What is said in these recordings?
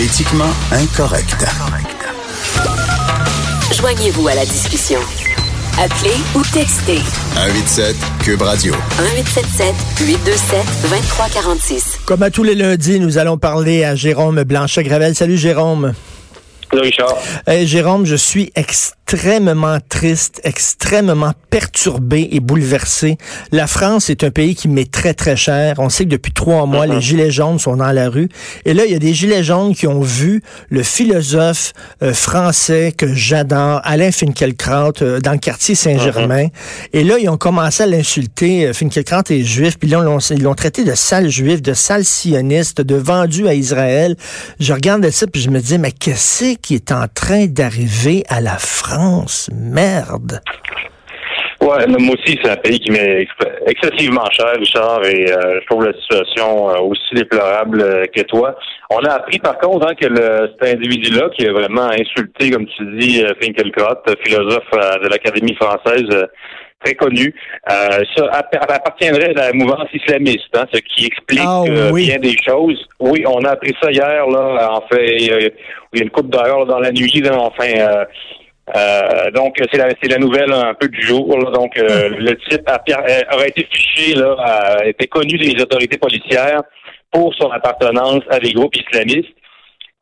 Politiquement incorrect. Joignez-vous à la discussion. Appelez ou textez 187 Cube Radio. 1877 827 2346. Comme à tous les lundis, nous allons parler à Jérôme Blanchet-Gravel. Salut Jérôme. Salut Richard. Hey, Jérôme, je suis extrêmement triste, extrêmement perturbé et bouleversé. La France est un pays qui m'est très, très cher. On sait que depuis trois mois, les gilets jaunes sont dans la rue. Et là, il y a des gilets jaunes qui ont vu le philosophe euh, français que j'adore, Alain Finkielkraut, euh, dans le quartier Saint-Germain. Et là, ils ont commencé à l'insulter. Euh, Finkielkraut est juif. Puis là, ils l'ont- ils l'ont traité de sale juif, de sale sioniste, de vendu à Israël. Je regardais ça, puis je me dis, mais qu'est-ce qui est en train d'arriver à la France? Merde! Ouais, moi aussi, c'est un pays qui m'est ex- excessivement cher, Richard, et euh, je trouve la situation euh, aussi déplorable euh, que toi. On a appris par contre hein, que le, cet individu-là, qui a vraiment insulté, comme tu dis, Finkielkraut, euh, philosophe de l'Académie française, très connu, ça app- appartiendrait à la mouvance islamiste, hein, ce qui explique Ah, oui. bien des choses. Oui, on a appris ça hier, là, en fait, il y a, une coupe d'heures là, dans la nuit, là, enfin... euh, donc, c'est la, c'est la nouvelle un peu du jour. là. Donc, euh, le type a, euh, aurait été fiché, là, a été connu des autorités policières pour son appartenance à des groupes islamistes.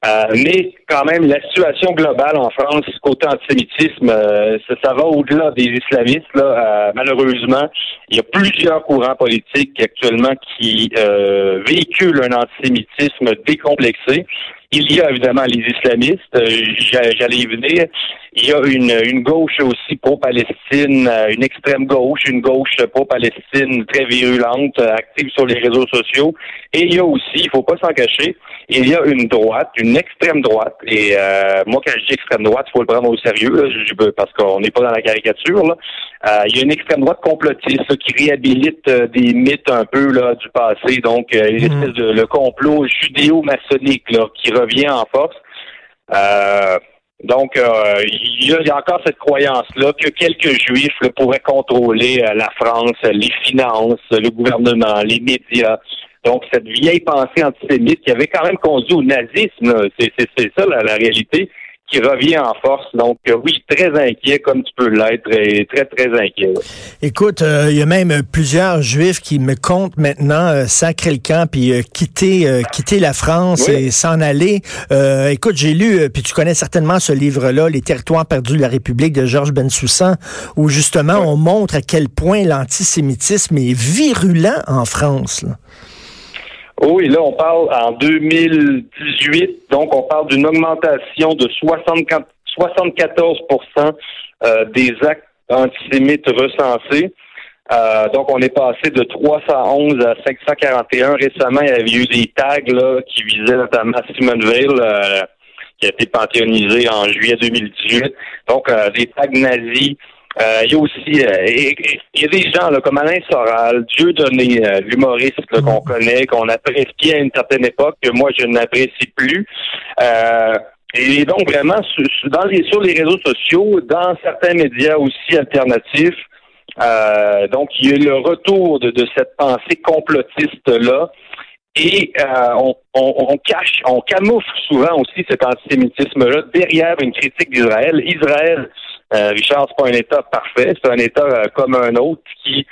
Euh, mais quand même, la situation globale en France, côté antisémitisme, euh, ça, ça va au-delà des islamistes. Là, Euh, malheureusement, il y a plusieurs courants politiques actuellement qui euh, véhiculent un antisémitisme décomplexé. Il y a évidemment les islamistes, euh, j'a- j'allais y venir. Il y a une, une gauche aussi pro-Palestine, une extrême gauche, une gauche pro-Palestine très virulente, active sur les réseaux sociaux. Et il y a aussi, il faut pas s'en cacher, il y a une droite, une extrême droite. Et euh, moi, quand je dis extrême droite, il faut le prendre au sérieux, là, je- je- parce qu'on n'est pas dans la caricature. Là. Euh, il y a une extrême droite complotiste là, qui réhabilite euh, des mythes un peu là, du passé, donc une espèce de le complot judéo-maçonnique là, qui revient en force. Euh, donc, euh, il y, a, il y a encore cette croyance-là que quelques juifs là, pourraient contrôler la France, les finances, le gouvernement, les médias. Donc, cette vieille pensée antisémite qui avait quand même conduit au nazisme, c'est c'est- c'est ça la, la réalité, qui revient en force. Donc, euh, oui, très inquiet, comme tu peux l'être, et très, très inquiet. là. Écoute, euh, il y a même plusieurs juifs qui me comptent maintenant euh, sacrer le camp puis euh, quitter euh, quitter la France Oui. et s'en aller. Euh, écoute, j'ai lu euh, puis tu connais certainement ce livre-là, Les territoires perdus de la République de Georges Bensoussan, où justement on montre à quel point l'antisémitisme est virulent en France. là. Oui, là, on parle en 2018, donc on parle d'une augmentation de 64, 74% euh, des actes antisémites recensés. Euh, donc, on est passé de 311 à 541. Récemment, il y avait eu des tags là, qui visaient notamment Simone Veil, euh, qui a été panthéonisée en juillet 2018. Donc, euh, des tags nazis. Euh, il y a aussi euh, il y a des gens là, comme Alain Soral, Dieudonné, euh, l'humoriste là, qu'on connaît, qu'on appréciait à une certaine époque, que moi je n'apprécie plus. Euh, et donc vraiment dans les, sur les réseaux sociaux, dans certains médias aussi alternatifs, euh, donc il y a eu le retour de, de cette pensée complotiste là. Et euh, on, on, on cache, on camoufle souvent aussi cet antisémitisme-là derrière une critique d'Israël. Israël, euh, Richard, c'est pas un État parfait, c'est un État euh, comme un autre qui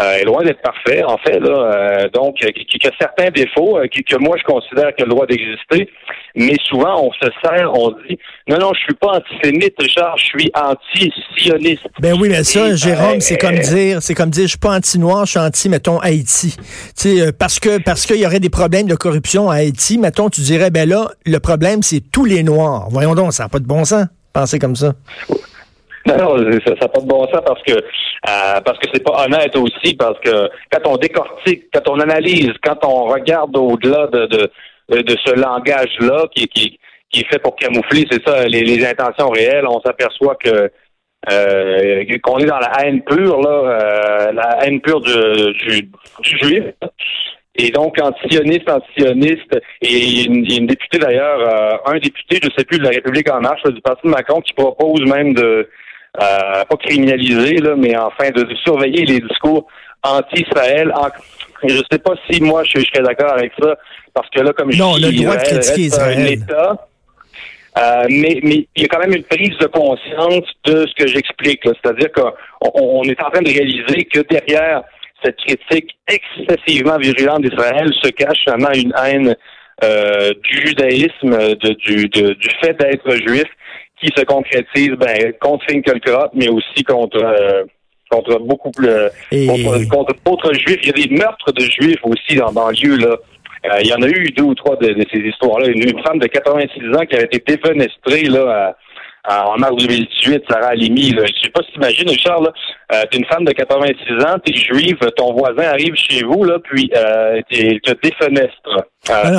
euh, est loin d'être parfait, en fait, là. euh, donc, euh, qui, qui a certains défauts euh, qui, que moi je considère qu'il a le droit d'exister, mais souvent on se sert, on dit non, non, je suis pas antisémite, Richard, je suis anti-sioniste. Ben oui, mais ça, Jérôme, c'est comme dire, c'est comme dire, je suis pas anti-noir, je suis anti, mettons, Haïti. Tu sais, euh, parce que parce qu'il y aurait des problèmes de corruption à Haïti, mettons, tu dirais, ben là, le problème, c'est tous les noirs. Voyons donc, ça n'a pas de bon sens, penser comme ça. Non, ça n'a pas de bon sens parce que euh, parce que c'est pas honnête aussi, parce que quand on décortique, quand on analyse, quand on regarde au-delà de, de, de, ce langage-là qui, qui, qui est fait pour camoufler, c'est ça, les, les intentions réelles. On s'aperçoit que euh, qu'on est dans la haine pure, là, euh, la haine pure du, du, du juif. Et donc, anti-sioniste, anti-sioniste, et il y a une, députée d'ailleurs, euh, un député, je sais plus, de la République en marche, du Parti de Macron, qui propose même de, euh, pas criminaliser, là, mais enfin de, de surveiller les discours anti-Israël. En, je sais pas si moi je, je serais d'accord avec ça, parce que là, comme Non, je on a dis, le droit de Israël critiquer reste un. État. Euh, mais, mais il y a quand même une prise de conscience de ce que j'explique. C'est-à-dire qu'on on est en train de réaliser que derrière cette critique excessivement virulente d'Israël se cache finalement une haine euh, du judaïsme, de- du, de- du fait d'être juif, qui se concrétise ben, contre Finkielkraut, mais aussi contre euh, contre beaucoup plus Et- contre, contre d'autres juifs. Il y a des meurtres de juifs aussi dans banlieue là. Euh, il y en a eu deux ou trois de, de ces histoires-là. Une, une femme de 86 ans qui avait été défenestrée là, à- en mars 2018, Sarah Halimi. Là. Je sais pas si t'imagines, Richard, là, euh, t'es une femme de 86 ans, t'es juive, ton voisin arrive chez vous, là, puis euh, t'es- te défenestre. euh, Ah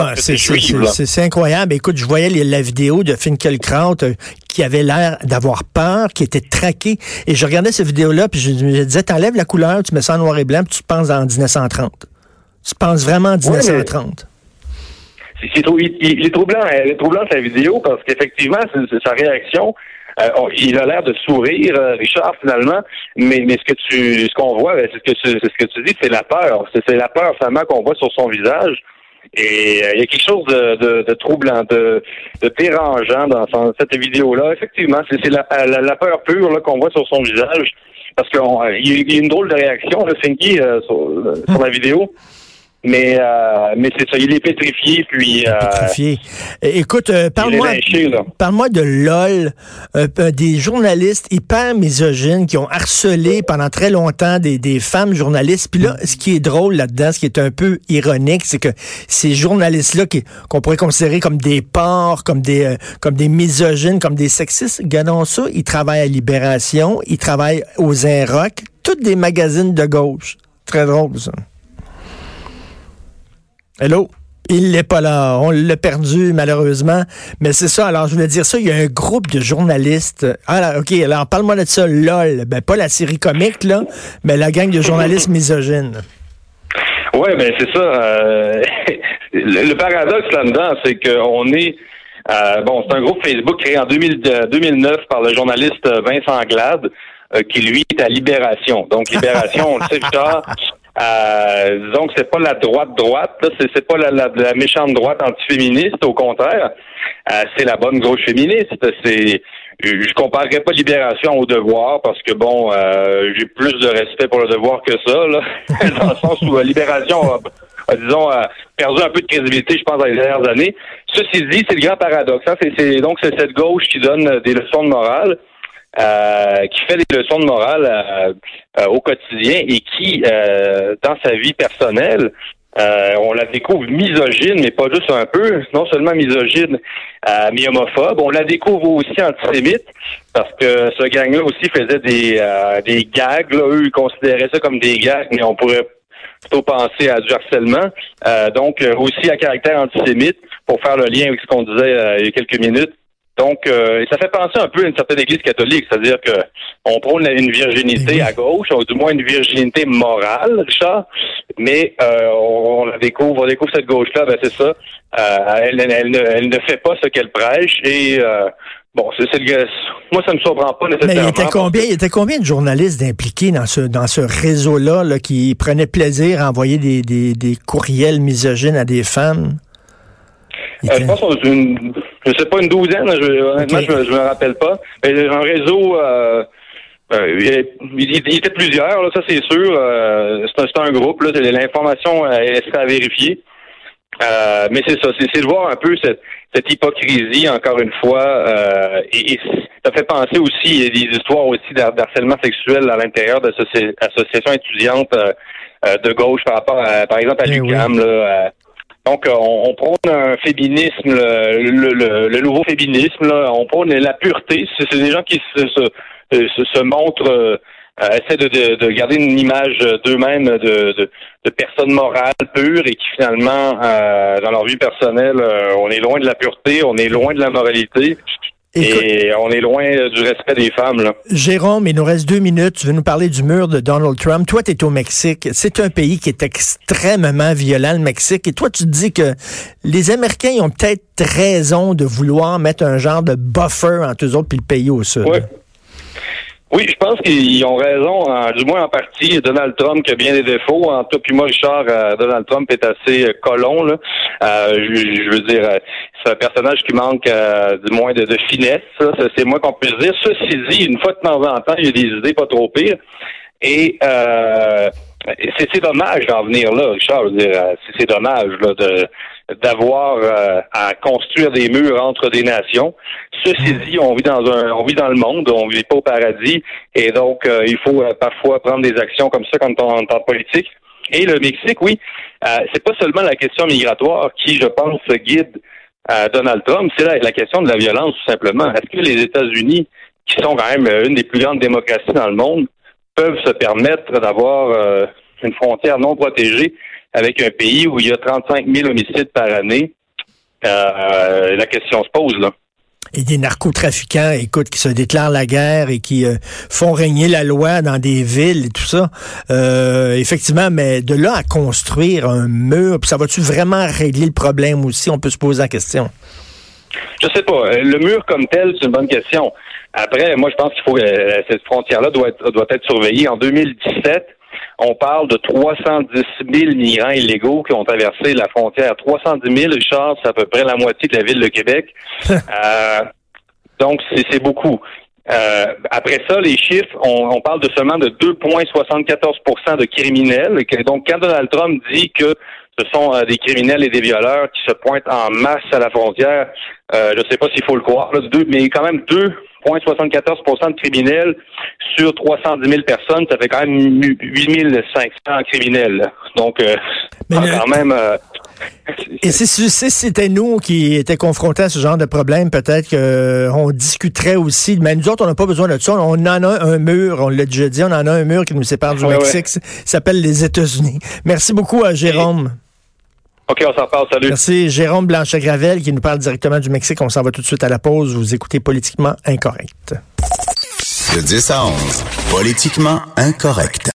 c'est incroyable. Écoute, je voyais les- la vidéo de Finkelkraut euh, qui avait l'air d'avoir peur, qui était traqué. Et je regardais cette vidéo-là, puis je, je disais, t'enlèves la couleur, tu mets ça en noir et blanc, puis tu penses en 1930. Tu penses vraiment en 1930. C'est- c'est trou- il, il- est troublant, elle est troublante la vidéo parce qu'effectivement, sa réaction. euh, on- il a l'air de sourire, euh, Richard, finalement, mais, ce que tu ce qu'on voit, ben, c'est ce que tu dis, c'est la peur. C'est la peur finalement qu'on voit sur son visage. Et euh, il y a quelque chose de, troublant, de, dérangeant dans cette vidéo-là. Effectivement, c'est la, peur pure qu'on voit sur son visage. Parce qu'il y a une drôle de réaction, le Finky, sur la vidéo. Mais, euh, mais c'est ça, il est pétrifié, puis... euh, Pétrifié. Écoute, euh, parle-moi parle-moi de LOL, euh, euh, des journalistes hyper misogynes qui ont harcelé pendant très longtemps des, des femmes journalistes. Puis là, ce qui est drôle là-dedans, ce qui est un peu ironique, c'est que ces journalistes-là qui- qu'on pourrait considérer comme des porcs, comme des euh, comme des misogynes, comme des sexistes, regardons ça, ils travaillent à Libération, ils travaillent aux Inrock, toutes des magazines de gauche. Très drôle, ça. Hello? Il n'est pas là. On l'a perdu, malheureusement. Mais c'est ça. Alors, je voulais dire ça. Il y a un groupe de journalistes. Ah, là, OK. Alors, parle-moi de ça. LOL. Ben, pas la série comique, là, mais la gang de journalistes misogynes. Oui, ben c'est ça. euh, le, paradoxe là-dedans, c'est qu'on est... euh, bon, c'est un groupe Facebook créé en 2000, euh, 2009 par le journaliste Vincent Glade, euh, qui, lui, est à Libération. Donc, Libération, on le sait, Victor, euh, donc c'est pas la droite-droite, là, c'est, c'est pas la, la, méchante droite antiféministe, au contraire. Euh, c'est la bonne gauche féministe. C'est je comparerais pas Libération au Devoir parce que bon, euh, j'ai plus de respect pour le Devoir que ça, là, dans le sens où euh, Libération a, disons, a perdu un peu de crédibilité, je pense, dans les dernières années. Ceci dit, c'est le grand paradoxe. Hein? C'est, donc c'est cette gauche qui donne des leçons de morale. Euh, qui fait des leçons de morale euh, euh, au quotidien et qui, euh, dans sa vie personnelle, euh, on la découvre misogyne, mais pas juste un peu, non seulement misogyne, mais homophobe. On la découvre aussi antisémite, parce que ce gang-là aussi faisait des, des gags. Là. Eux, ils considéraient ça comme des gags, mais on pourrait plutôt penser à du harcèlement. Euh, donc, aussi à caractère antisémite, pour faire le lien avec ce qu'on disait euh, il y a quelques minutes. Donc, euh, ça fait penser un peu à une certaine église catholique, c'est-à-dire que on prône une virginité à gauche, ou du moins une virginité morale, Richard, mais euh, on, la découvre, on découvre cette gauche-là, ben c'est ça. Euh, elle, elle, elle ne, elle ne fait pas ce qu'elle prêche et euh, bon, c'est, le, moi ça me surprend pas Mais il nécessairement. était combien, il était combien de journalistes impliqués dans ce, dans ce réseau-là, là, qui prenaient plaisir à envoyer des, des, des courriels misogynes à des femmes? Euh, je pense qu'on est une, je sais pas, une douzaine, je, honnêtement, Ok. je, me- je me rappelle pas. Mais un réseau, euh, euh, il, il- il était plusieurs, là, ça c'est sûr. Euh, c'est un, un groupe, l'information euh, elle serait à vérifier. Euh, mais c'est ça, c'est, de voir un peu cette, cette hypocrisie, encore une fois, euh, et, et ça fait penser aussi, il y a des histoires aussi d'har- d'harcèlement sexuel à l'intérieur d'associations étudiantes de gauche par rapport à, par exemple, à Eh l'UQAM, là, euh, donc, euh, on, on prône un féminisme, le, le, le- nouveau féminisme. Là, on prône la pureté. C'est des gens qui se, se, se, se montrent euh, euh, essaient de, de, de, garder une image d'eux-mêmes de, de, de, personnes morales pures et qui finalement, euh, dans leur vie personnelle, euh, on est loin de la pureté, on est loin de la moralité. Et on est loin du respect des femmes. Là. Jérôme, il nous reste deux minutes. Tu veux nous parler du mur de Donald Trump? Toi, tu es au Mexique. C'est un pays qui est extrêmement violent, le Mexique. Et toi, tu te dis que les Américains ils ont peut-être raison de vouloir mettre un genre de buffer entre eux autres puis le pays au sud. Oui, je pense qu'ils ont raison, du moins en partie. Donald Trump qui a bien des défauts. En tout puis moi, Richard, euh, Donald Trump est assez euh, colon. Là. Euh, je, veux dire, c'est un personnage qui manque du moins de, finesse. C'est moi qu'on puisse dire. Ceci dit, une fois de temps en temps, il y a des idées pas trop pires. Et c'est dommage d'en venir là, Richard. C'est dommage là, de d'avoir euh, à construire des murs entre des nations. Ceci dit, on vit dans un, on vit dans le monde, on vit pas au paradis, et donc euh, il faut euh, parfois prendre des actions comme ça quand on est en politique. Et le Mexique, oui, c'est pas seulement la question migratoire qui, je pense, guide Donald Trump, c'est la, la, question de la violence tout simplement. Est-ce que les États-Unis, qui sont quand même une des plus grandes démocraties dans le monde, peuvent se permettre d'avoir une frontière non protégée avec un pays où il y a 35 000 homicides par année, euh, la question se pose là. Et des narcotrafiquants, écoute, qui se déclarent la guerre et qui euh, font régner la loi dans des villes et tout ça. Euh, effectivement, mais de là à construire un mur, ça va-tu vraiment régler le problème aussi? On peut se poser la question. Je sais pas. Le mur comme tel, c'est une bonne question. Après, moi, je pense qu'il faut que cette frontière-là doit être, doit être surveillée. En 2017, on parle de 310 000 migrants illégaux qui ont traversé la frontière. 310 000, Richard, c'est à peu près la moitié de la ville de Québec. euh, donc, c'est beaucoup. Euh, après ça, les chiffres, on, parle de seulement de 2,74% de criminels. Donc, quand Donald Trump dit que ce sont euh, des criminels et des violeurs qui se pointent en masse à la frontière, euh, je ne sais pas s'il faut le croire, là, deux, mais quand même 2,74 de criminels sur 310 000 personnes, ça fait quand même 8 500 criminels. Donc, euh, quand même... Euh, et si, c'était nous qui étaient confrontés à ce genre de problème, peut-être qu'on discuterait aussi. Mais nous autres, on n'a pas besoin de ça. On en a un mur, on l'a déjà dit, on en a un mur qui nous sépare du Mexique. Ça s'appelle les États-Unis. Merci beaucoup à Jérôme. OK, on s'en parle. Salut. Merci. Jérôme Blanchet-Gravel qui nous parle directement du Mexique. On s'en va tout de suite à la pause. Vous écoutez Politiquement Incorrect. De 10 à 11, Politiquement Incorrect.